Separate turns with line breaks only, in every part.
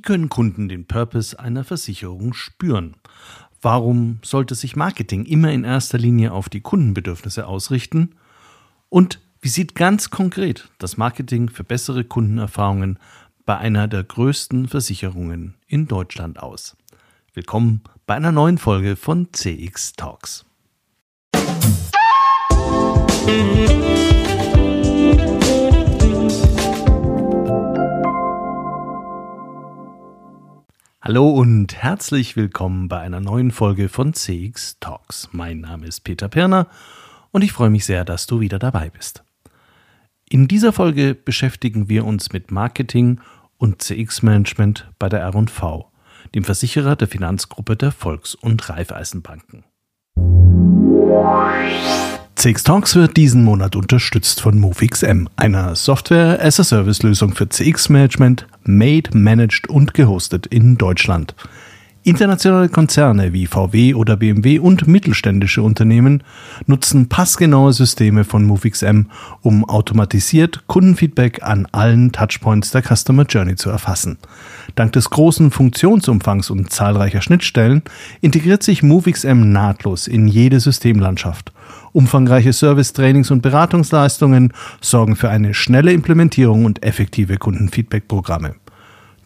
Wie können Kunden den Purpose einer Versicherung spüren? Warum sollte sich Marketing immer in erster Linie auf die Kundenbedürfnisse ausrichten? Und wie sieht ganz konkret das Marketing für bessere Kundenerfahrungen bei einer der größten Versicherungen in Deutschland aus? Willkommen bei einer neuen Folge von CX Talks. Hallo und herzlich willkommen bei einer neuen Folge von CX Talks. Mein Name ist Peter Pirner und ich freue mich sehr, dass du wieder dabei bist. In dieser Folge beschäftigen wir uns mit Marketing und CX-Management bei der R&V, dem Versicherer der Finanzgruppe der Volks- und Raiffeisenbanken. CX Talks wird diesen Monat unterstützt von MoveXM, einer Software-as-a-Service-Lösung für CX-Management, made, managed und gehostet in Deutschland. Internationale Konzerne wie VW oder BMW und mittelständische Unternehmen nutzen passgenaue Systeme von MoveXM, um automatisiert Kundenfeedback an allen Touchpoints der Customer Journey zu erfassen. Dank des großen Funktionsumfangs und zahlreicher Schnittstellen integriert sich MoveXM nahtlos in jede Systemlandschaft Umfangreiche Service, Trainings und Beratungsleistungen sorgen für eine schnelle Implementierung und effektive Kundenfeedback-Programme.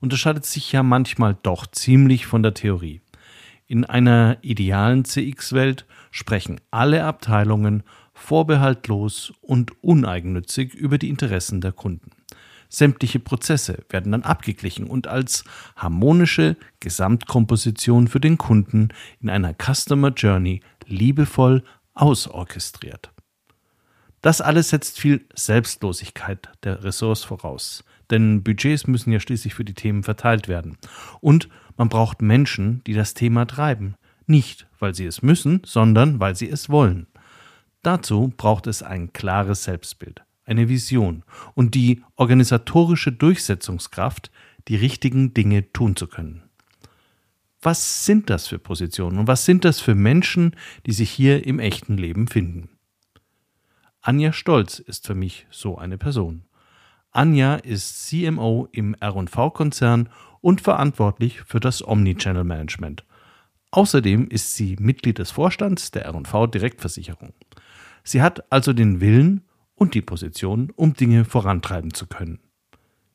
unterscheidet sich ja manchmal doch ziemlich von der Theorie. In einer idealen CX-Welt sprechen alle Abteilungen vorbehaltlos und uneigennützig über die Interessen der Kunden. Sämtliche Prozesse werden dann abgeglichen und als harmonische Gesamtkomposition für den Kunden in einer Customer Journey liebevoll ausorchestriert. Das alles setzt viel Selbstlosigkeit der Ressource voraus, denn Budgets müssen ja schließlich für die Themen verteilt werden. Und man braucht Menschen, die das Thema treiben, nicht weil sie es müssen, sondern weil sie es wollen. Dazu braucht es ein klares Selbstbild eine Vision und die organisatorische Durchsetzungskraft, die richtigen Dinge tun zu können. Was sind das für Positionen und was sind das für Menschen, die sich hier im echten Leben finden? Anja Stolz ist für mich so eine Person. Anja ist CMO im RV-Konzern und verantwortlich für das Omnichannel Management. Außerdem ist sie Mitglied des Vorstands der RV Direktversicherung. Sie hat also den Willen, und die Position, um Dinge vorantreiben zu können.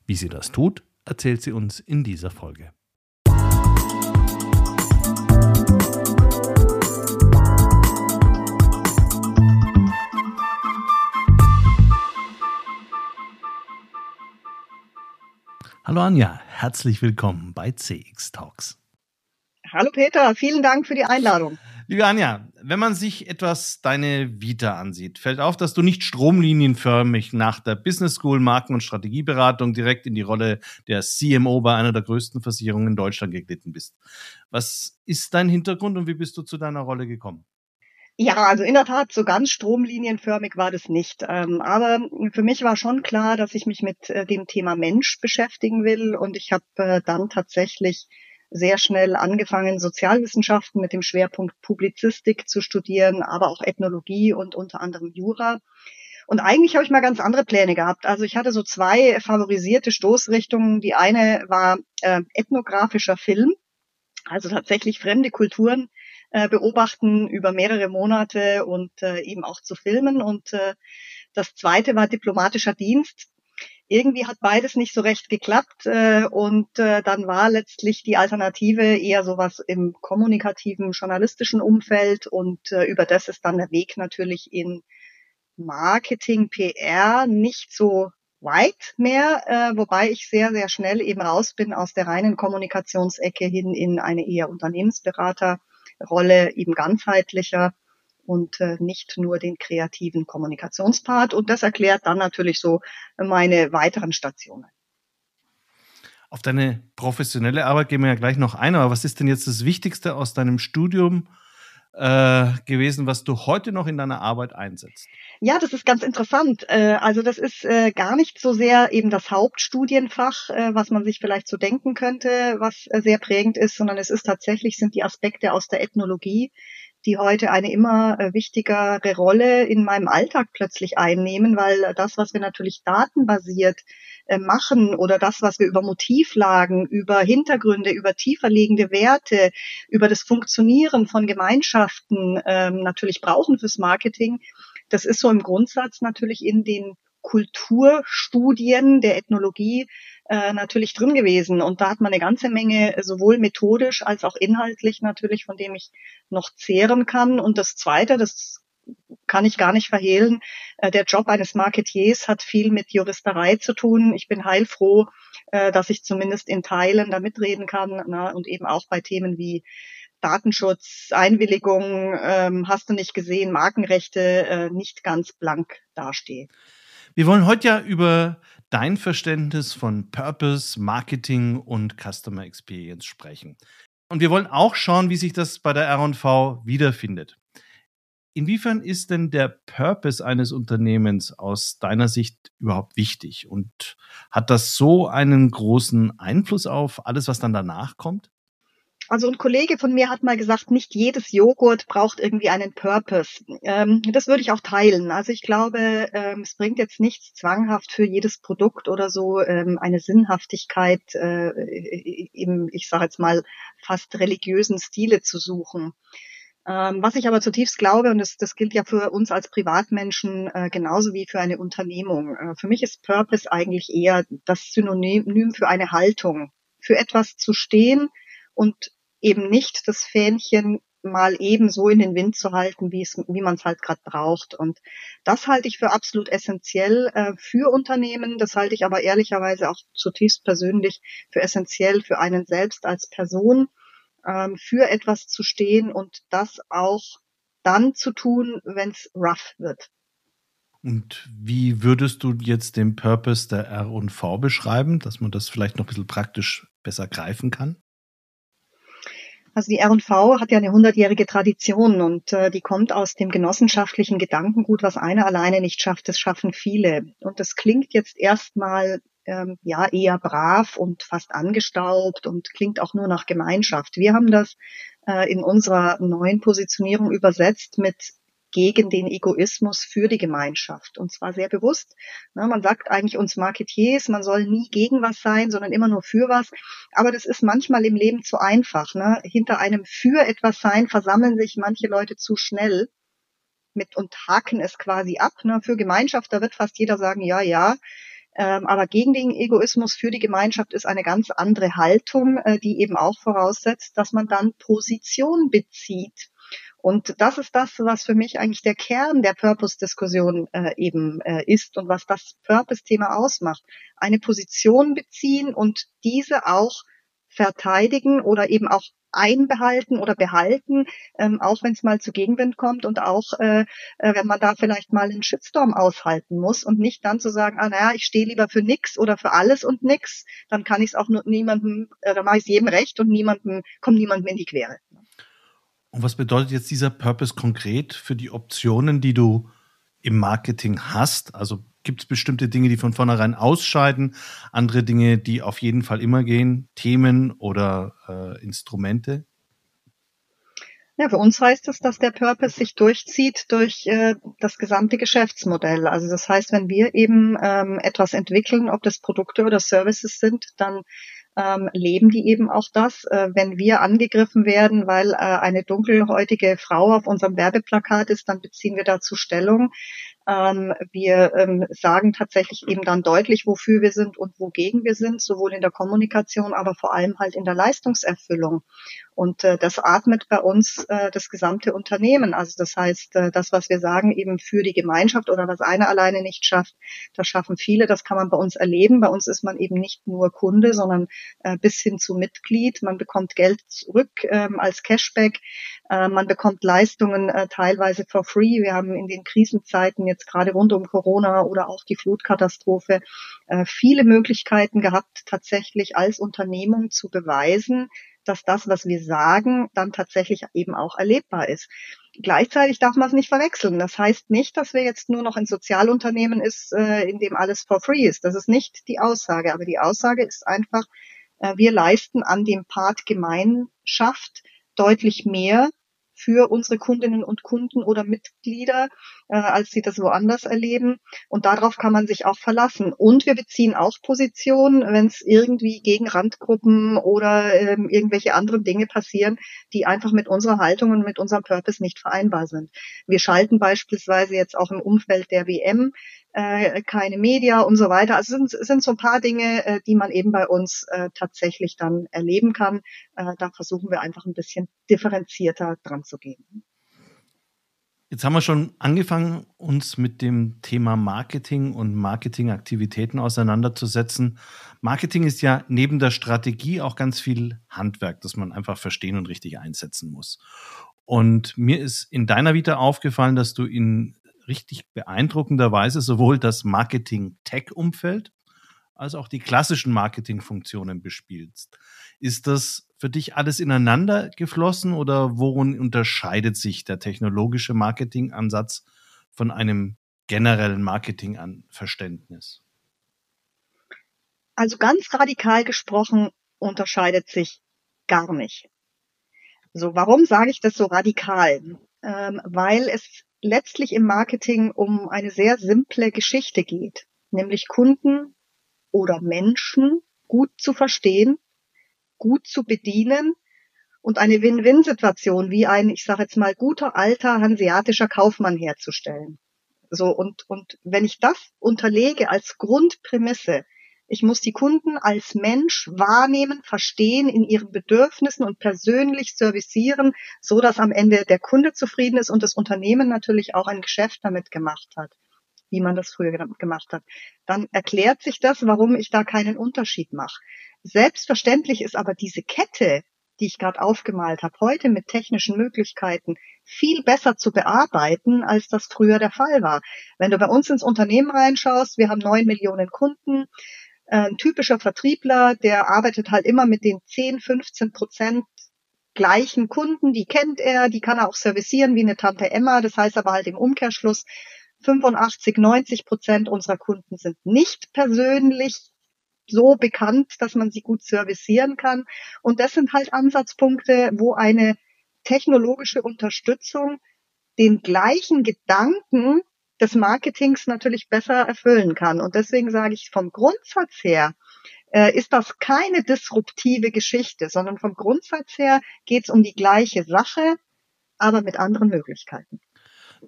Wie sie das tut, erzählt sie uns in dieser Folge. Hallo Anja, herzlich willkommen bei CX Talks.
Hallo Peter, vielen Dank für die Einladung.
Liebe Anja, wenn man sich etwas deine Vita ansieht, fällt auf, dass du nicht stromlinienförmig nach der Business School Marken- und Strategieberatung direkt in die Rolle der CMO bei einer der größten Versicherungen in Deutschland geglitten bist. Was ist dein Hintergrund und wie bist du zu deiner Rolle gekommen?
Ja, also in der Tat, so ganz stromlinienförmig war das nicht. Ähm, aber für mich war schon klar, dass ich mich mit äh, dem Thema Mensch beschäftigen will. Und ich habe äh, dann tatsächlich sehr schnell angefangen, Sozialwissenschaften mit dem Schwerpunkt Publizistik zu studieren, aber auch Ethnologie und unter anderem Jura. Und eigentlich habe ich mal ganz andere Pläne gehabt. Also ich hatte so zwei favorisierte Stoßrichtungen. Die eine war äh, ethnografischer Film, also tatsächlich fremde Kulturen äh, beobachten über mehrere Monate und äh, eben auch zu filmen. Und äh, das zweite war diplomatischer Dienst irgendwie hat beides nicht so recht geklappt äh, und äh, dann war letztlich die Alternative eher sowas im kommunikativen, journalistischen Umfeld und äh, über das ist dann der Weg natürlich in Marketing, PR nicht so weit mehr, äh, wobei ich sehr, sehr schnell eben raus bin aus der reinen Kommunikationsecke hin in eine eher Unternehmensberaterrolle, eben ganzheitlicher und äh, nicht nur den kreativen Kommunikationspart. Und das erklärt dann natürlich so meine weiteren Stationen.
Auf deine professionelle Arbeit gehen wir ja gleich noch ein, aber was ist denn jetzt das Wichtigste aus deinem Studium äh, gewesen, was du heute noch in deiner Arbeit einsetzt?
Ja, das ist ganz interessant. Äh, also das ist äh, gar nicht so sehr eben das Hauptstudienfach, was man sich vielleicht so denken könnte, was sehr prägend ist, sondern es ist tatsächlich, sind die Aspekte aus der Ethnologie, die heute eine immer wichtigere Rolle in meinem Alltag plötzlich einnehmen, weil das, was wir natürlich datenbasiert machen oder das, was wir über Motivlagen, über Hintergründe, über tieferliegende Werte, über das Funktionieren von Gemeinschaften ähm, natürlich brauchen fürs Marketing, das ist so im Grundsatz natürlich in den Kulturstudien der Ethnologie äh, natürlich drin gewesen. Und da hat man eine ganze Menge sowohl methodisch als auch inhaltlich natürlich, von dem ich noch zehren kann. Und das Zweite, das kann ich gar nicht verhehlen. Äh, der Job eines Marketiers hat viel mit Juristerei zu tun. Ich bin heilfroh, äh, dass ich zumindest in Teilen da mitreden kann na, und eben auch bei Themen wie Datenschutz, Einwilligung, ähm, hast du nicht gesehen, Markenrechte äh, nicht ganz blank dastehe.
Wir wollen heute ja über dein Verständnis von Purpose, Marketing und Customer Experience sprechen. Und wir wollen auch schauen, wie sich das bei der R&V wiederfindet. Inwiefern ist denn der Purpose eines Unternehmens aus deiner Sicht überhaupt wichtig? Und hat das so einen großen Einfluss auf alles, was dann danach kommt?
Also ein Kollege von mir hat mal gesagt, nicht jedes Joghurt braucht irgendwie einen Purpose. Ähm, das würde ich auch teilen. Also ich glaube, ähm, es bringt jetzt nichts zwanghaft für jedes Produkt oder so ähm, eine Sinnhaftigkeit äh, im, ich sage jetzt mal, fast religiösen Stile zu suchen. Ähm, was ich aber zutiefst glaube, und das, das gilt ja für uns als Privatmenschen äh, genauso wie für eine Unternehmung. Äh, für mich ist Purpose eigentlich eher das Synonym für eine Haltung, für etwas zu stehen, und eben nicht das Fähnchen mal eben so in den Wind zu halten, wie es, wie man es halt gerade braucht. Und das halte ich für absolut essentiell äh, für Unternehmen. Das halte ich aber ehrlicherweise auch zutiefst persönlich für essentiell für einen selbst als Person, ähm, für etwas zu stehen und das auch dann zu tun, wenn es rough wird.
Und wie würdest du jetzt den Purpose der R&V beschreiben, dass man das vielleicht noch ein bisschen praktisch besser greifen kann?
Also die R&V hat ja eine hundertjährige Tradition und äh, die kommt aus dem genossenschaftlichen Gedankengut, was einer alleine nicht schafft, das schaffen viele. Und das klingt jetzt erstmal ähm, ja eher brav und fast angestaubt und klingt auch nur nach Gemeinschaft. Wir haben das äh, in unserer neuen Positionierung übersetzt mit gegen den Egoismus für die Gemeinschaft. Und zwar sehr bewusst. Ne, man sagt eigentlich uns Marketiers, man soll nie gegen was sein, sondern immer nur für was. Aber das ist manchmal im Leben zu einfach. Ne? Hinter einem für etwas sein versammeln sich manche Leute zu schnell mit und haken es quasi ab. Ne? Für Gemeinschaft, da wird fast jeder sagen, ja, ja. Ähm, aber gegen den Egoismus für die Gemeinschaft ist eine ganz andere Haltung, äh, die eben auch voraussetzt, dass man dann Position bezieht und das ist das, was für mich eigentlich der Kern der Purpose-Diskussion äh, eben äh, ist und was das Purpose-Thema ausmacht. Eine Position beziehen und diese auch verteidigen oder eben auch einbehalten oder behalten, ähm, auch wenn es mal zu Gegenwind kommt und auch äh, äh, wenn man da vielleicht mal einen Shitstorm aushalten muss und nicht dann zu sagen, ah naja, ich stehe lieber für nix oder für alles und nix, dann kann ich es auch nur niemandem, äh, dann mache ich es jedem recht und niemandem, kommt niemandem in die Quere.
Und was bedeutet jetzt dieser Purpose konkret für die Optionen, die du im Marketing hast? Also gibt es bestimmte Dinge, die von vornherein ausscheiden, andere Dinge, die auf jeden Fall immer gehen, Themen oder äh, Instrumente?
Ja, für uns heißt es, dass der Purpose sich durchzieht durch äh, das gesamte Geschäftsmodell. Also das heißt, wenn wir eben ähm, etwas entwickeln, ob das Produkte oder Services sind, dann ähm, leben die eben auch das. Äh, wenn wir angegriffen werden, weil äh, eine dunkelhäutige Frau auf unserem Werbeplakat ist, dann beziehen wir dazu Stellung. Ähm, wir ähm, sagen tatsächlich eben dann deutlich, wofür wir sind und wogegen wir sind, sowohl in der Kommunikation, aber vor allem halt in der Leistungserfüllung. Und äh, das atmet bei uns äh, das gesamte Unternehmen. Also das heißt, äh, das, was wir sagen, eben für die Gemeinschaft oder was einer alleine nicht schafft, das schaffen viele. Das kann man bei uns erleben. Bei uns ist man eben nicht nur Kunde, sondern äh, bis hin zu Mitglied. Man bekommt Geld zurück ähm, als Cashback. Äh, man bekommt Leistungen äh, teilweise for free. Wir haben in den Krisenzeiten jetzt gerade rund um Corona oder auch die Flutkatastrophe, äh, viele Möglichkeiten gehabt, tatsächlich als Unternehmung zu beweisen, dass das, was wir sagen, dann tatsächlich eben auch erlebbar ist. Gleichzeitig darf man es nicht verwechseln. Das heißt nicht, dass wir jetzt nur noch ein Sozialunternehmen ist, äh, in dem alles for free ist. Das ist nicht die Aussage. Aber die Aussage ist einfach, äh, wir leisten an dem Part Gemeinschaft deutlich mehr für unsere Kundinnen und Kunden oder Mitglieder, äh, als sie das woanders erleben. Und darauf kann man sich auch verlassen. Und wir beziehen auch Position, wenn es irgendwie gegen Randgruppen oder ähm, irgendwelche anderen Dinge passieren, die einfach mit unserer Haltung und mit unserem Purpose nicht vereinbar sind. Wir schalten beispielsweise jetzt auch im Umfeld der WM äh, keine Media und so weiter. Also es sind, sind so ein paar Dinge, äh, die man eben bei uns äh, tatsächlich dann erleben kann. Äh, da versuchen wir einfach ein bisschen differenzierter dran zu gehen.
Jetzt haben wir schon angefangen, uns mit dem Thema Marketing und Marketingaktivitäten auseinanderzusetzen. Marketing ist ja neben der Strategie auch ganz viel Handwerk, das man einfach verstehen und richtig einsetzen muss. Und mir ist in deiner Vita aufgefallen, dass du in richtig beeindruckenderweise sowohl das Marketing-Tech-Umfeld als auch die klassischen Marketingfunktionen bespielst. Ist das für dich alles ineinander geflossen oder worin unterscheidet sich der technologische Marketingansatz von einem generellen Marketingverständnis?
Also ganz radikal gesprochen unterscheidet sich gar nicht. So, warum sage ich das so radikal? Ähm, weil es letztlich im Marketing um eine sehr simple Geschichte geht, nämlich Kunden oder Menschen gut zu verstehen, gut zu bedienen und eine Win-Win-Situation wie ein, ich sage jetzt mal, guter alter hanseatischer Kaufmann herzustellen. So und und wenn ich das unterlege als Grundprämisse, ich muss die Kunden als Mensch wahrnehmen, verstehen, in ihren Bedürfnissen und persönlich servicieren, so dass am Ende der Kunde zufrieden ist und das Unternehmen natürlich auch ein Geschäft damit gemacht hat, wie man das früher gemacht hat. Dann erklärt sich das, warum ich da keinen Unterschied mache. Selbstverständlich ist aber diese Kette, die ich gerade aufgemalt habe, heute mit technischen Möglichkeiten viel besser zu bearbeiten, als das früher der Fall war. Wenn du bei uns ins Unternehmen reinschaust, wir haben neun Millionen Kunden, äh, ein typischer Vertriebler, der arbeitet halt immer mit den 10, 15 Prozent gleichen Kunden, die kennt er, die kann er auch servicieren wie eine Tante Emma. Das heißt aber halt im Umkehrschluss, 85, 90 Prozent unserer Kunden sind nicht persönlich so bekannt, dass man sie gut servicieren kann. Und das sind halt Ansatzpunkte, wo eine technologische Unterstützung den gleichen Gedanken des Marketings natürlich besser erfüllen kann. Und deswegen sage ich, vom Grundsatz her äh, ist das keine disruptive Geschichte, sondern vom Grundsatz her geht es um die gleiche Sache, aber mit anderen Möglichkeiten.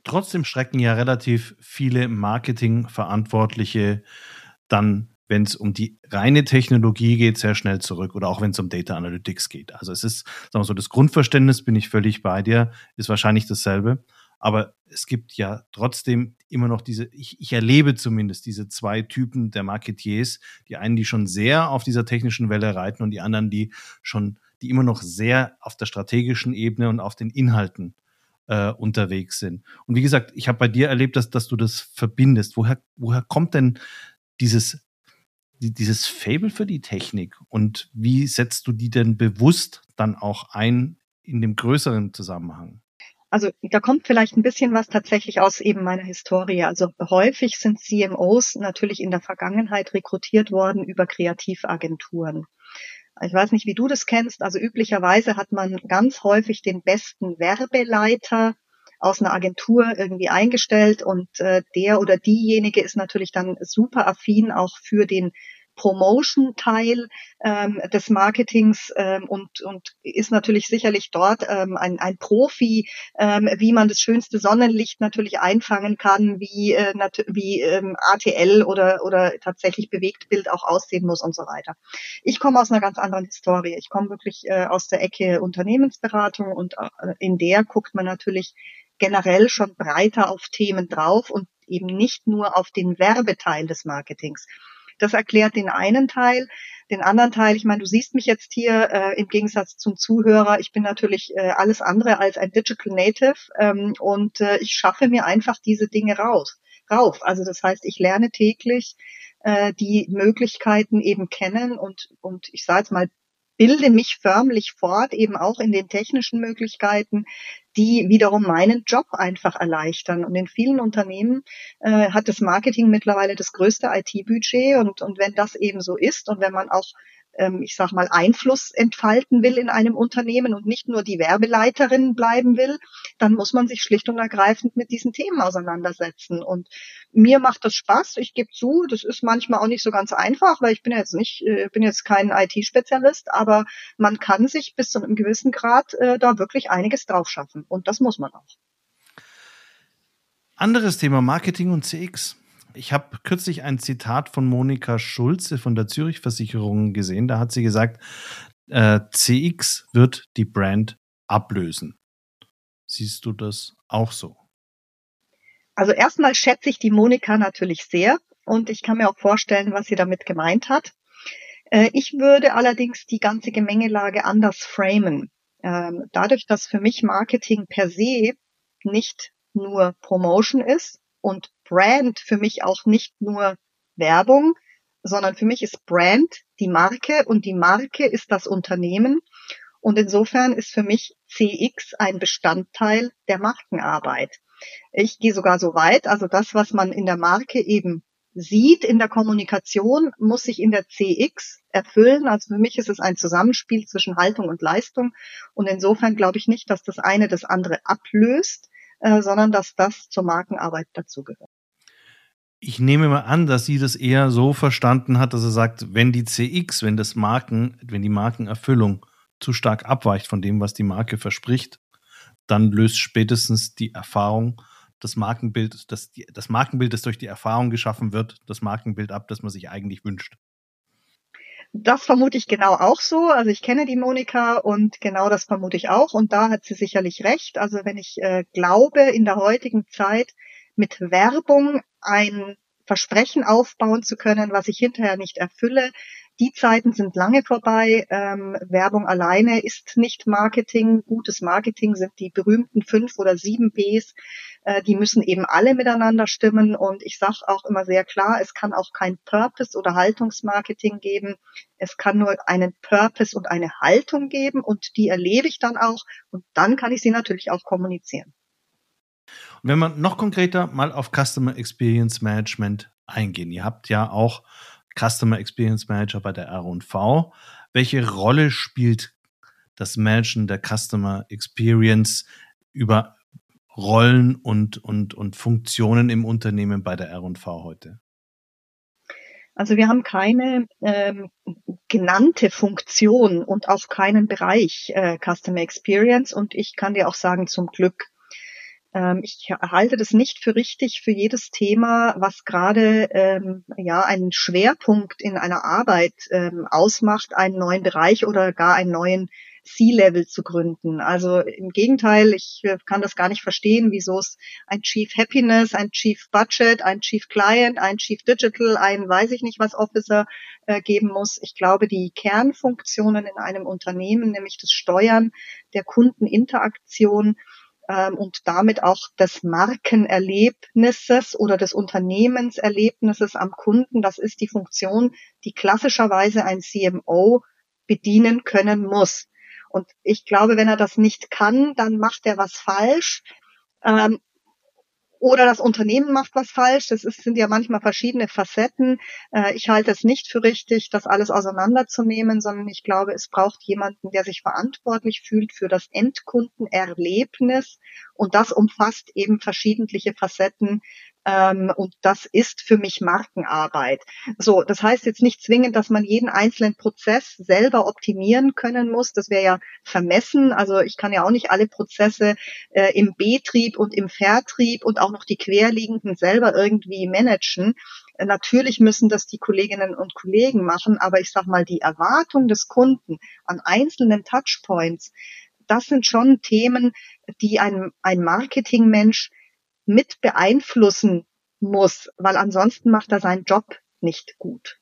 Trotzdem schrecken ja relativ viele Marketingverantwortliche dann wenn es um die reine Technologie geht, sehr schnell zurück oder auch wenn es um Data Analytics geht. Also es ist, sagen wir so, das Grundverständnis bin ich völlig bei dir, ist wahrscheinlich dasselbe. Aber es gibt ja trotzdem immer noch diese, ich, ich erlebe zumindest diese zwei Typen der Marketiers, die einen, die schon sehr auf dieser technischen Welle reiten und die anderen, die schon, die immer noch sehr auf der strategischen Ebene und auf den Inhalten äh, unterwegs sind. Und wie gesagt, ich habe bei dir erlebt, dass, dass du das verbindest. Woher, woher kommt denn dieses, dieses Fable für die Technik und wie setzt du die denn bewusst dann auch ein in dem größeren Zusammenhang?
Also da kommt vielleicht ein bisschen was tatsächlich aus eben meiner Historie. Also häufig sind CMOs natürlich in der Vergangenheit rekrutiert worden über Kreativagenturen. Ich weiß nicht, wie du das kennst. Also üblicherweise hat man ganz häufig den besten Werbeleiter aus einer Agentur irgendwie eingestellt und äh, der oder diejenige ist natürlich dann super affin auch für den Promotion-Teil ähm, des Marketings ähm, und, und ist natürlich sicherlich dort ähm, ein, ein Profi, ähm, wie man das schönste Sonnenlicht natürlich einfangen kann, wie, äh, wie ähm, ATL oder, oder tatsächlich Bewegtbild auch aussehen muss und so weiter. Ich komme aus einer ganz anderen Historie. Ich komme wirklich äh, aus der Ecke Unternehmensberatung und äh, in der guckt man natürlich generell schon breiter auf Themen drauf und eben nicht nur auf den Werbeteil des Marketings. Das erklärt den einen Teil. Den anderen Teil, ich meine, du siehst mich jetzt hier äh, im Gegensatz zum Zuhörer. Ich bin natürlich äh, alles andere als ein Digital Native ähm, und äh, ich schaffe mir einfach diese Dinge raus. rauf. Also das heißt, ich lerne täglich äh, die Möglichkeiten eben kennen und, und ich sage jetzt mal, bilde mich förmlich fort, eben auch in den technischen Möglichkeiten, die wiederum meinen Job einfach erleichtern. Und in vielen Unternehmen äh, hat das Marketing mittlerweile das größte IT-Budget und, und wenn das eben so ist und wenn man auch ich sag mal, Einfluss entfalten will in einem Unternehmen und nicht nur die Werbeleiterin bleiben will, dann muss man sich schlicht und ergreifend mit diesen Themen auseinandersetzen. Und mir macht das Spaß. Ich gebe zu, das ist manchmal auch nicht so ganz einfach, weil ich bin jetzt nicht, äh, bin jetzt kein IT-Spezialist, aber man kann sich bis zu einem gewissen Grad äh, da wirklich einiges drauf schaffen. Und das muss man auch.
Anderes Thema Marketing und CX. Ich habe kürzlich ein Zitat von Monika Schulze von der Zürich Versicherung gesehen. Da hat sie gesagt, äh, CX wird die Brand ablösen. Siehst du das auch so?
Also erstmal schätze ich die Monika natürlich sehr und ich kann mir auch vorstellen, was sie damit gemeint hat. Äh, ich würde allerdings die ganze Gemengelage anders framen. Ähm, dadurch, dass für mich Marketing per se nicht nur Promotion ist, und Brand für mich auch nicht nur Werbung, sondern für mich ist Brand die Marke und die Marke ist das Unternehmen. Und insofern ist für mich CX ein Bestandteil der Markenarbeit. Ich gehe sogar so weit, also das, was man in der Marke eben sieht in der Kommunikation, muss sich in der CX erfüllen. Also für mich ist es ein Zusammenspiel zwischen Haltung und Leistung. Und insofern glaube ich nicht, dass das eine das andere ablöst, äh, sondern dass das zur Markenarbeit dazugehört.
Ich nehme mal an, dass sie das eher so verstanden hat, dass er sagt, wenn die CX, wenn das Marken, wenn die Markenerfüllung zu stark abweicht von dem, was die Marke verspricht, dann löst spätestens die Erfahrung das Markenbild, das, das Markenbild, das durch die Erfahrung geschaffen wird, das Markenbild ab, das man sich eigentlich wünscht.
Das vermute ich genau auch so. Also ich kenne die Monika und genau das vermute ich auch. Und da hat sie sicherlich recht. Also wenn ich äh, glaube, in der heutigen Zeit mit Werbung ein Versprechen aufbauen zu können, was ich hinterher nicht erfülle, die Zeiten sind lange vorbei. Ähm, Werbung alleine ist nicht Marketing. Gutes Marketing sind die berühmten fünf oder sieben Bs. Äh, die müssen eben alle miteinander stimmen. Und ich sage auch immer sehr klar, es kann auch kein Purpose oder Haltungsmarketing geben. Es kann nur einen Purpose und eine Haltung geben. Und die erlebe ich dann auch. Und dann kann ich sie natürlich auch kommunizieren.
Wenn man noch konkreter mal auf Customer Experience Management eingehen. Ihr habt ja auch Customer Experience Manager bei der R&V. Welche Rolle spielt das Managen der Customer Experience über Rollen und, und, und Funktionen im Unternehmen bei der R&V heute?
Also wir haben keine ähm, genannte Funktion und auch keinen Bereich äh, Customer Experience und ich kann dir auch sagen, zum Glück. Ähm, ich halte das nicht für richtig für jedes Thema, was gerade ähm, ja einen Schwerpunkt in einer Arbeit ähm, ausmacht, einen neuen Bereich oder gar einen neuen C-Level zu gründen. Also im Gegenteil, ich äh, kann das gar nicht verstehen, wieso es ein Chief Happiness, ein Chief Budget, ein Chief Client, ein Chief Digital, ein weiß ich nicht was Officer äh, geben muss. Ich glaube, die Kernfunktionen in einem Unternehmen, nämlich das Steuern der Kundeninteraktion, ähm, und damit auch des Markenerlebnisses oder des Unternehmenserlebnisses am Kunden. Das ist die Funktion, die klassischerweise ein CMO bedienen können muss. Und ich glaube, wenn er das nicht kann, dann macht er was falsch. Ähm, oder das Unternehmen macht was falsch. Das ist, sind ja manchmal verschiedene Facetten. Äh, ich halte es nicht für richtig, das alles auseinanderzunehmen, sondern ich glaube, es braucht jemanden, der sich verantwortlich fühlt für das Endkundenerlebnis. Und das umfasst eben verschiedentliche Facetten ähm, und das ist für mich Markenarbeit. So, das heißt jetzt nicht zwingend, dass man jeden einzelnen Prozess selber optimieren können muss. Das wäre ja vermessen. Also ich kann ja auch nicht alle Prozesse äh, im Betrieb und im Vertrieb und auch noch die querliegenden selber irgendwie managen. Natürlich müssen das die Kolleginnen und Kollegen machen, aber ich sag mal, die Erwartung des Kunden an einzelnen Touchpoints, das sind schon Themen, die ein, ein Marketingmensch mit beeinflussen muss, weil ansonsten macht er seinen Job nicht gut.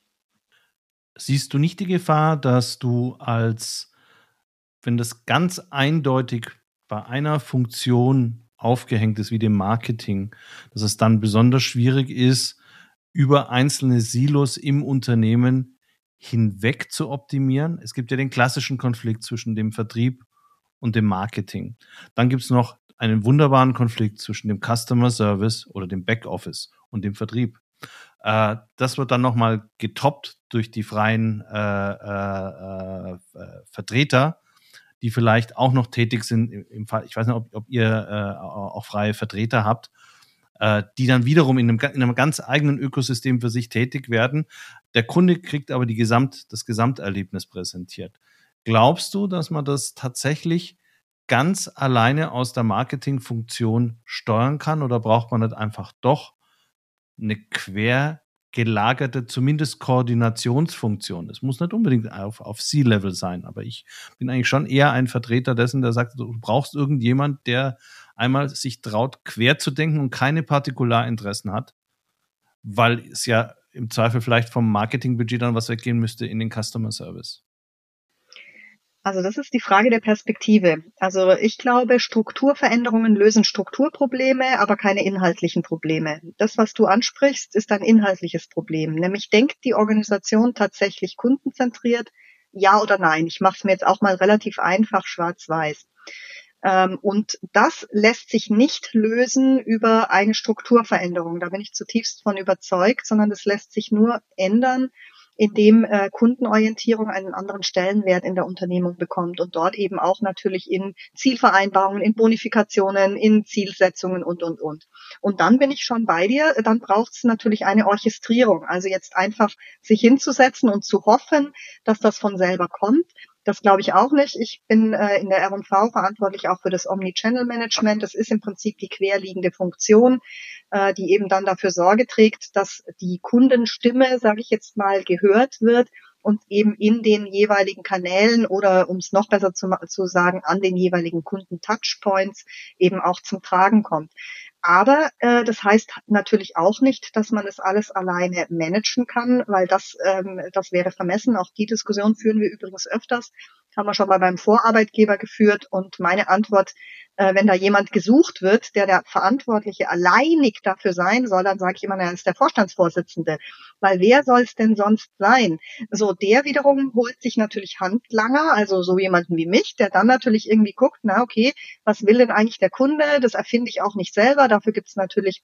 Siehst du nicht die Gefahr, dass du als, wenn das ganz eindeutig bei einer Funktion aufgehängt ist wie dem Marketing, dass es dann besonders schwierig ist, über einzelne Silos im Unternehmen hinweg zu optimieren. Es gibt ja den klassischen Konflikt zwischen dem Vertrieb und dem Marketing. Dann gibt es noch einen wunderbaren Konflikt zwischen dem Customer Service oder dem Backoffice und dem Vertrieb. Äh, das wird dann nochmal getoppt durch die freien äh, äh, äh, Vertreter, die vielleicht auch noch tätig sind im Fall, ich weiß nicht, ob, ob ihr äh, auch freie Vertreter habt, die dann wiederum in einem, in einem ganz eigenen Ökosystem für sich tätig werden. Der Kunde kriegt aber die Gesamt, das Gesamterlebnis präsentiert. Glaubst du, dass man das tatsächlich ganz alleine aus der Marketingfunktion steuern kann oder braucht man nicht einfach doch eine quer gelagerte, zumindest Koordinationsfunktion. Es muss nicht unbedingt auf, auf C-Level sein, aber ich bin eigentlich schon eher ein Vertreter dessen, der sagt, du brauchst irgendjemand, der einmal sich traut, quer zu denken und keine Partikularinteressen hat, weil es ja im Zweifel vielleicht vom Marketingbudget dann was weggehen müsste in den Customer Service.
Also das ist die Frage der Perspektive. Also ich glaube, Strukturveränderungen lösen Strukturprobleme, aber keine inhaltlichen Probleme. Das, was du ansprichst, ist ein inhaltliches Problem. Nämlich denkt die Organisation tatsächlich kundenzentriert? Ja oder nein? Ich mache es mir jetzt auch mal relativ einfach, schwarz-weiß. Ähm, und das lässt sich nicht lösen über eine Strukturveränderung. Da bin ich zutiefst von überzeugt, sondern das lässt sich nur ändern in dem äh, Kundenorientierung einen anderen Stellenwert in der Unternehmung bekommt und dort eben auch natürlich in Zielvereinbarungen, in Bonifikationen, in Zielsetzungen und, und, und. Und dann bin ich schon bei dir, dann braucht es natürlich eine Orchestrierung. Also jetzt einfach sich hinzusetzen und zu hoffen, dass das von selber kommt. Das glaube ich auch nicht. Ich bin äh, in der R&V verantwortlich auch für das Omni-Channel-Management. Das ist im Prinzip die querliegende Funktion, äh, die eben dann dafür Sorge trägt, dass die Kundenstimme, sage ich jetzt mal, gehört wird und eben in den jeweiligen Kanälen oder um es noch besser zu, zu sagen, an den jeweiligen Kunden-Touchpoints eben auch zum Tragen kommt. Aber äh, das heißt natürlich auch nicht, dass man es alles alleine managen kann, weil das, ähm, das wäre vermessen. Auch die Diskussion führen wir übrigens öfters. Haben wir schon mal beim Vorarbeitgeber geführt. Und meine Antwort äh, wenn da jemand gesucht wird, der der Verantwortliche alleinig dafür sein soll, dann sage ich immer, er ist der Vorstandsvorsitzende. Weil wer soll es denn sonst sein? So, der wiederum holt sich natürlich Handlanger, also so jemanden wie mich, der dann natürlich irgendwie guckt, na okay, was will denn eigentlich der Kunde? Das erfinde ich auch nicht selber. Dafür gibt es natürlich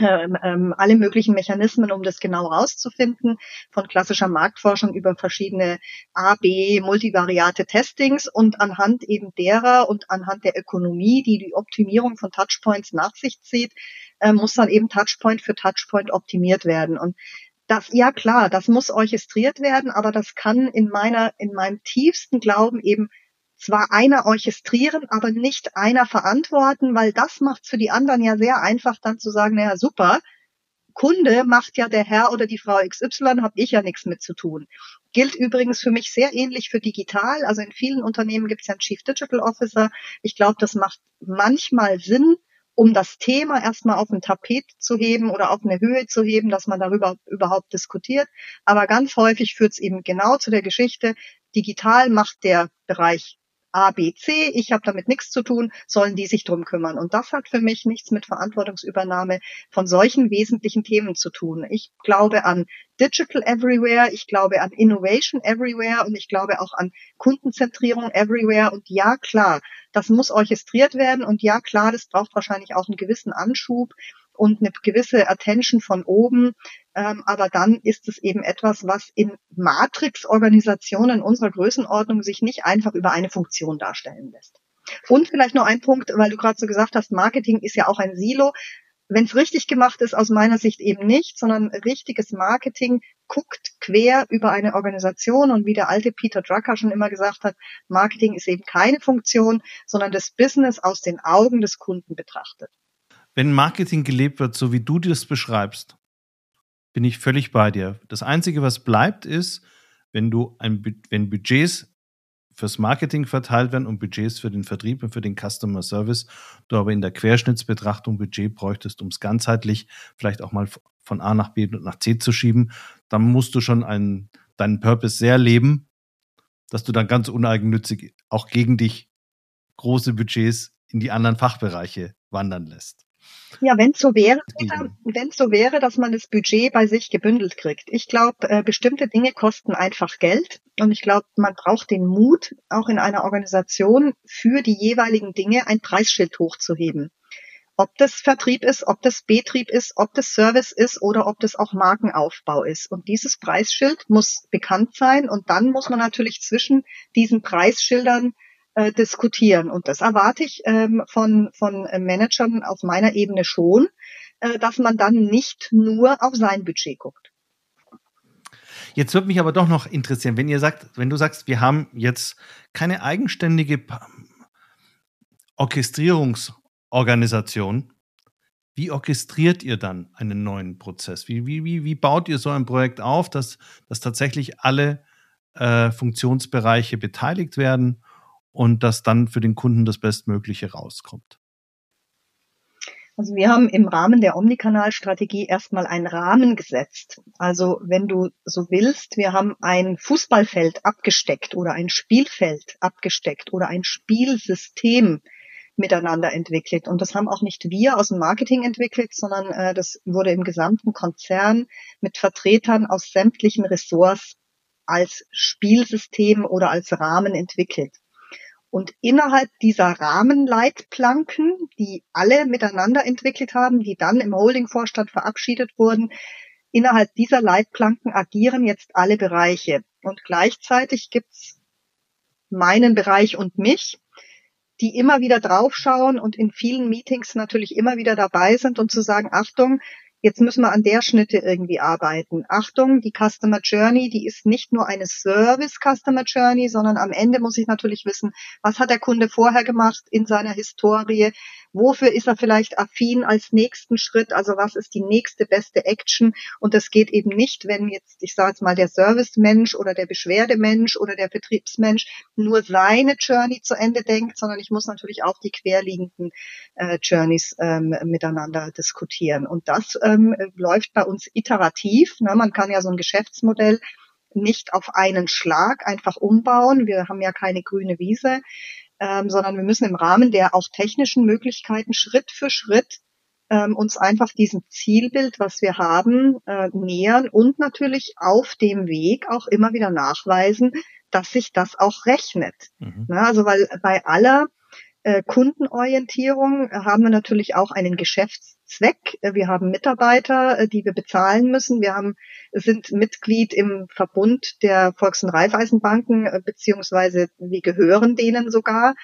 ähm, ähm, alle möglichen Mechanismen, um das genau rauszufinden, von klassischer Marktforschung über verschiedene A, B, multivariate Testings und anhand eben derer und anhand der Ökonomie, die die Optimierung von Touchpoints nach sich zieht, äh, muss dann eben Touchpoint für Touchpoint optimiert werden. Und das, ja klar, das muss orchestriert werden, aber das kann in meiner, in meinem tiefsten Glauben eben zwar einer orchestrieren, aber nicht einer verantworten, weil das macht für die anderen ja sehr einfach dann zu sagen, naja, super, Kunde macht ja der Herr oder die Frau XY, habe ich ja nichts mit zu tun. Gilt übrigens für mich sehr ähnlich für digital. Also in vielen Unternehmen gibt es ja einen Chief Digital Officer. Ich glaube, das macht manchmal Sinn, um das Thema erstmal auf ein Tapet zu heben oder auf eine Höhe zu heben, dass man darüber überhaupt diskutiert. Aber ganz häufig führt es eben genau zu der Geschichte, digital macht der Bereich A, B, C, ich habe damit nichts zu tun, sollen die sich drum kümmern. Und das hat für mich nichts mit Verantwortungsübernahme von solchen wesentlichen Themen zu tun. Ich glaube an Digital Everywhere, ich glaube an Innovation Everywhere und ich glaube auch an Kundenzentrierung Everywhere. Und ja, klar, das muss orchestriert werden und ja, klar, das braucht wahrscheinlich auch einen gewissen Anschub und eine gewisse Attention von oben. Ähm, aber dann ist es eben etwas, was in Matrix-Organisationen unserer Größenordnung sich nicht einfach über eine Funktion darstellen lässt. Und vielleicht noch ein Punkt, weil du gerade so gesagt hast, Marketing ist ja auch ein Silo. Wenn es richtig gemacht ist, aus meiner Sicht eben nicht, sondern richtiges Marketing guckt quer über eine Organisation und wie der alte Peter Drucker schon immer gesagt hat, Marketing ist eben keine Funktion, sondern das Business aus den Augen des Kunden betrachtet
wenn Marketing gelebt wird, so wie du das beschreibst, bin ich völlig bei dir. Das Einzige, was bleibt, ist, wenn du ein, wenn Budgets fürs Marketing verteilt werden und Budgets für den Vertrieb und für den Customer Service, du aber in der Querschnittsbetrachtung Budget bräuchtest, um es ganzheitlich vielleicht auch mal von A nach B und nach C zu schieben, dann musst du schon einen, deinen Purpose sehr leben, dass du dann ganz uneigennützig auch gegen dich große Budgets in die anderen Fachbereiche wandern lässt.
Ja, wenn so wäre, wenn so wäre, dass man das Budget bei sich gebündelt kriegt. Ich glaube, äh, bestimmte Dinge kosten einfach Geld und ich glaube, man braucht den Mut, auch in einer Organisation für die jeweiligen Dinge ein Preisschild hochzuheben. Ob das Vertrieb ist, ob das Betrieb ist, ob das Service ist oder ob das auch Markenaufbau ist. Und dieses Preisschild muss bekannt sein und dann muss man natürlich zwischen diesen Preisschildern äh, diskutieren. Und das erwarte ich ähm, von, von Managern auf meiner Ebene schon, äh, dass man dann nicht nur auf sein Budget guckt.
Jetzt würde mich aber doch noch interessieren, wenn ihr sagt, wenn du sagst, wir haben jetzt keine eigenständige Orchestrierungsorganisation, wie orchestriert ihr dann einen neuen Prozess? Wie, wie, wie, wie baut ihr so ein Projekt auf, dass, dass tatsächlich alle äh, Funktionsbereiche beteiligt werden und dass dann für den Kunden das Bestmögliche rauskommt?
Also wir haben im Rahmen der Omnikanalstrategie erstmal einen Rahmen gesetzt. Also wenn du so willst, wir haben ein Fußballfeld abgesteckt oder ein Spielfeld abgesteckt oder ein Spielsystem miteinander entwickelt. Und das haben auch nicht wir aus dem Marketing entwickelt, sondern äh, das wurde im gesamten Konzern mit Vertretern aus sämtlichen Ressorts als Spielsystem oder als Rahmen entwickelt. Und innerhalb dieser Rahmenleitplanken, die alle miteinander entwickelt haben, die dann im Holdingvorstand verabschiedet wurden, innerhalb dieser Leitplanken agieren jetzt alle Bereiche. Und gleichzeitig gibt's meinen Bereich und mich, die immer wieder draufschauen und in vielen Meetings natürlich immer wieder dabei sind und zu sagen, Achtung, Jetzt müssen wir an der Schnitte irgendwie arbeiten. Achtung, die Customer Journey, die ist nicht nur eine Service Customer Journey, sondern am Ende muss ich natürlich wissen, was hat der Kunde vorher gemacht in seiner Historie? Wofür ist er vielleicht affin als nächsten Schritt? Also was ist die nächste beste Action? Und das geht eben nicht, wenn jetzt, ich sage jetzt mal, der Service-Mensch oder der Beschwerdemensch oder der Vertriebsmensch nur seine Journey zu Ende denkt, sondern ich muss natürlich auch die querliegenden äh, Journeys ähm, miteinander diskutieren. Und das ähm, läuft bei uns iterativ. Ne? Man kann ja so ein Geschäftsmodell nicht auf einen Schlag einfach umbauen. Wir haben ja keine grüne Wiese, ähm, sondern wir müssen im Rahmen der auch technischen Möglichkeiten Schritt für Schritt ähm, uns einfach diesem Zielbild, was wir haben, äh, nähern und natürlich auf dem Weg auch immer wieder nachweisen, dass sich das auch rechnet. Mhm. Na, also weil bei aller Kundenorientierung haben wir natürlich auch einen Geschäftszweck. Äh, wir haben Mitarbeiter, äh, die wir bezahlen müssen. Wir haben, sind Mitglied im Verbund der Volks- und Raiffeisenbanken, beziehungsweise wir gehören denen sogar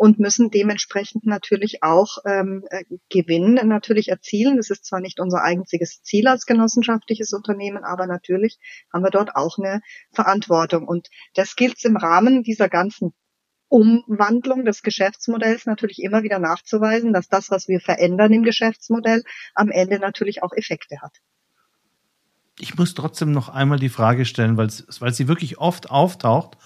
und müssen dementsprechend natürlich auch ähm, Gewinn natürlich erzielen. Das ist zwar nicht unser einziges Ziel als genossenschaftliches Unternehmen, aber natürlich haben wir dort auch eine Verantwortung. Und das gilt im Rahmen dieser ganzen Umwandlung des Geschäftsmodells natürlich immer wieder nachzuweisen, dass das, was wir verändern im Geschäftsmodell, am Ende natürlich auch Effekte hat.
Ich muss trotzdem noch einmal die Frage stellen, weil, weil sie wirklich oft auftaucht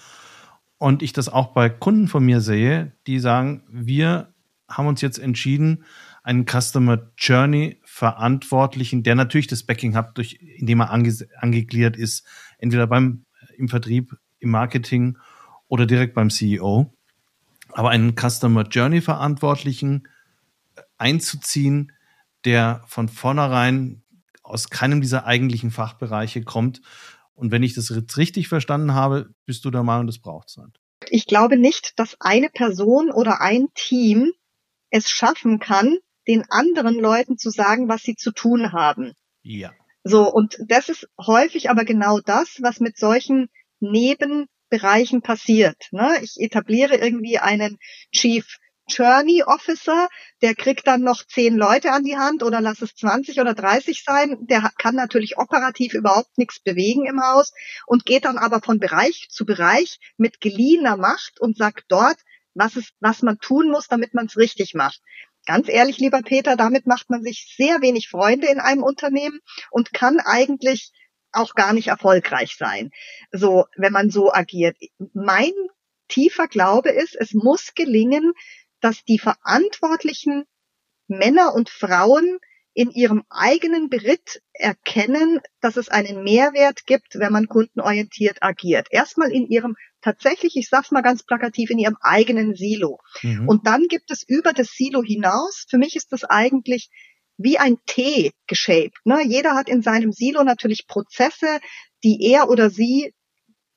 und ich das auch bei Kunden von mir sehe, die sagen, wir haben uns jetzt entschieden, einen Customer Journey Verantwortlichen, der natürlich das Backing hat, durch, indem er ange, angegliedert ist, entweder beim, im Vertrieb, im Marketing oder direkt beim CEO. Aber einen Customer Journey Verantwortlichen äh, einzuziehen, der von vornherein aus keinem dieser eigentlichen Fachbereiche kommt. Und wenn ich das jetzt richtig verstanden habe, bist du der Meinung, das braucht es nicht.
Ich glaube nicht, dass eine Person oder ein Team es schaffen kann, den anderen Leuten zu sagen, was sie zu tun haben.
Ja.
So, und das ist häufig aber genau das, was mit solchen Neben Bereichen passiert. Ne? Ich etabliere irgendwie einen Chief Journey Officer, der kriegt dann noch zehn Leute an die Hand oder lass es 20 oder 30 sein. Der kann natürlich operativ überhaupt nichts bewegen im Haus und geht dann aber von Bereich zu Bereich mit geliehener Macht und sagt dort, was, es, was man tun muss, damit man es richtig macht. Ganz ehrlich, lieber Peter, damit macht man sich sehr wenig Freunde in einem Unternehmen und kann eigentlich auch gar nicht erfolgreich sein. So, wenn man so agiert. Mein tiefer Glaube ist, es muss gelingen, dass die verantwortlichen Männer und Frauen in ihrem eigenen Beritt erkennen, dass es einen Mehrwert gibt, wenn man kundenorientiert agiert. Erstmal in ihrem tatsächlich, ich sag's mal ganz plakativ, in ihrem eigenen Silo. Mhm. Und dann gibt es über das Silo hinaus, für mich ist das eigentlich wie ein T geshaped. Ne? Jeder hat in seinem Silo natürlich Prozesse, die er oder sie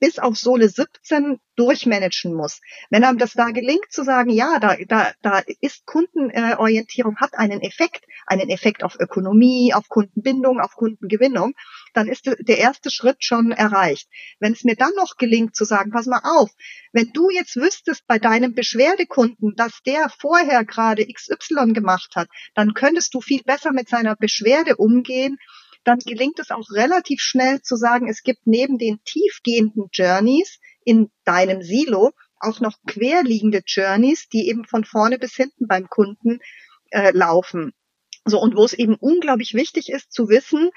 bis auf Sohle 17 durchmanagen muss. Wenn einem das da gelingt zu sagen, ja, da, da, da ist Kundenorientierung, hat einen Effekt, einen Effekt auf Ökonomie, auf Kundenbindung, auf Kundengewinnung, dann ist der erste Schritt schon erreicht. Wenn es mir dann noch gelingt zu sagen, pass mal auf, wenn du jetzt wüsstest bei deinem Beschwerdekunden, dass der vorher gerade XY gemacht hat, dann könntest du viel besser mit seiner Beschwerde umgehen dann gelingt es auch relativ schnell zu sagen, es gibt neben den tiefgehenden Journeys in deinem Silo auch noch querliegende Journeys, die eben von vorne bis hinten beim Kunden äh, laufen. So, und wo es eben unglaublich wichtig ist zu wissen,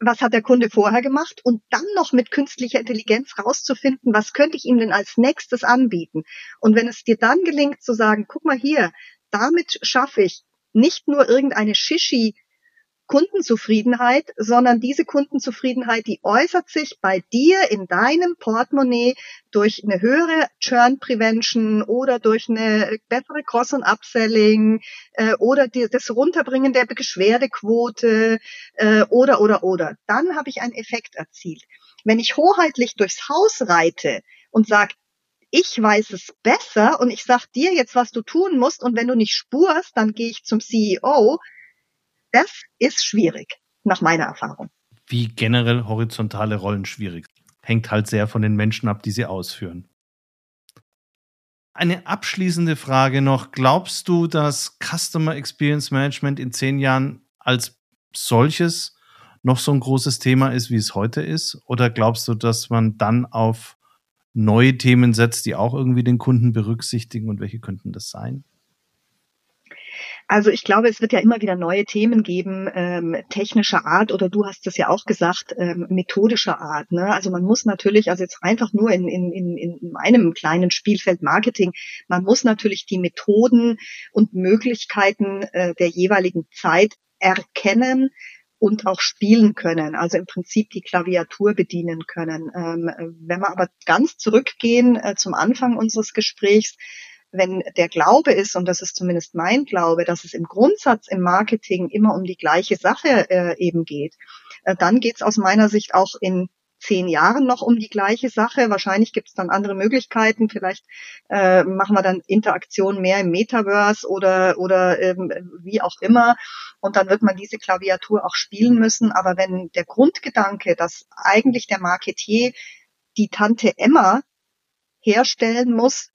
was hat der Kunde vorher gemacht und dann noch mit künstlicher Intelligenz rauszufinden, was könnte ich ihm denn als nächstes anbieten. Und wenn es dir dann gelingt zu sagen, guck mal hier, damit schaffe ich nicht nur irgendeine Shishi Kundenzufriedenheit, sondern diese Kundenzufriedenheit, die äußert sich bei dir in deinem Portemonnaie durch eine höhere Churn Prevention oder durch eine bessere Cross- und Upselling äh, oder die, das Runterbringen der Beschwerdequote äh, oder oder oder. Dann habe ich einen Effekt erzielt. Wenn ich hoheitlich durchs Haus reite und sage, ich weiß es besser und ich sag dir jetzt, was du tun musst und wenn du nicht spurst, dann gehe ich zum CEO, das ist schwierig, nach meiner Erfahrung.
Wie generell horizontale Rollen schwierig. Hängt halt sehr von den Menschen ab, die sie ausführen. Eine abschließende Frage noch. Glaubst du, dass Customer Experience Management in zehn Jahren als solches noch so ein großes Thema ist, wie es heute ist? Oder glaubst du, dass man dann auf neue Themen setzt, die auch irgendwie den Kunden berücksichtigen? Und welche könnten das sein?
Also ich glaube, es wird ja immer wieder neue Themen geben, ähm, technischer Art oder du hast es ja auch gesagt, ähm, methodischer Art. Ne? Also man muss natürlich, also jetzt einfach nur in, in, in, in meinem kleinen Spielfeld Marketing, man muss natürlich die Methoden und Möglichkeiten äh, der jeweiligen Zeit erkennen und auch spielen können, also im Prinzip die Klaviatur bedienen können. Ähm, wenn wir aber ganz zurückgehen äh, zum Anfang unseres Gesprächs, wenn der Glaube ist, und das ist zumindest mein Glaube, dass es im Grundsatz im Marketing immer um die gleiche Sache äh, eben geht, äh, dann geht es aus meiner Sicht auch in zehn Jahren noch um die gleiche Sache. Wahrscheinlich gibt es dann andere Möglichkeiten. Vielleicht äh, machen wir dann Interaktion mehr im Metaverse oder oder ähm, wie auch immer. Und dann wird man diese Klaviatur auch spielen müssen. Aber wenn der Grundgedanke, dass eigentlich der Marketier die Tante Emma herstellen muss,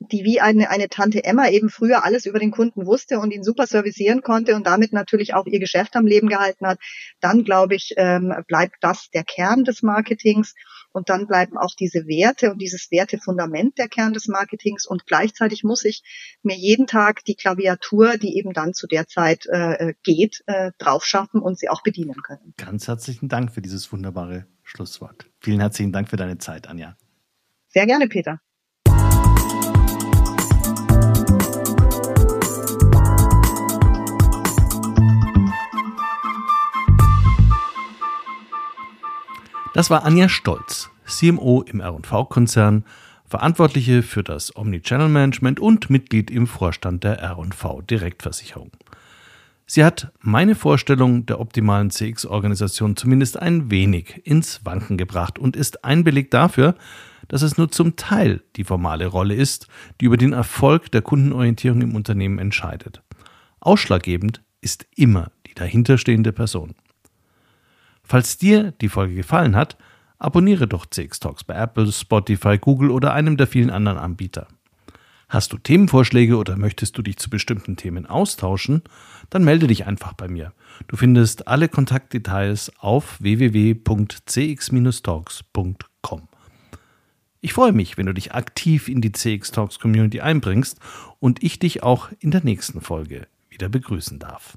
die wie eine, eine Tante Emma eben früher alles über den Kunden wusste und ihn super servicieren konnte und damit natürlich auch ihr Geschäft am Leben gehalten hat, dann glaube ich, ähm, bleibt das der Kern des Marketings und dann bleiben auch diese Werte und dieses Wertefundament der Kern des Marketings und gleichzeitig muss ich mir jeden Tag die Klaviatur, die eben dann zu der Zeit äh, geht, äh, drauf schaffen und sie auch bedienen können.
Ganz herzlichen Dank für dieses wunderbare Schlusswort. Vielen herzlichen Dank für deine Zeit, Anja.
Sehr gerne, Peter.
Das war Anja Stolz, CMO im R&V-Konzern, Verantwortliche für das Omnichannel Management und Mitglied im Vorstand der R&V Direktversicherung. Sie hat meine Vorstellung der optimalen CX-Organisation zumindest ein wenig ins Wanken gebracht und ist ein Beleg dafür, dass es nur zum Teil die formale Rolle ist, die über den Erfolg der Kundenorientierung im Unternehmen entscheidet. Ausschlaggebend ist immer die dahinterstehende Person. Falls dir die Folge gefallen hat, abonniere doch CX Talks bei Apple, Spotify, Google oder einem der vielen anderen Anbieter. Hast du Themenvorschläge oder möchtest du dich zu bestimmten Themen austauschen, dann melde dich einfach bei mir. Du findest alle Kontaktdetails auf www.cx-talks.com. Ich freue mich, wenn du dich aktiv in die CX Talks Community einbringst und ich dich auch in der nächsten Folge wieder begrüßen darf.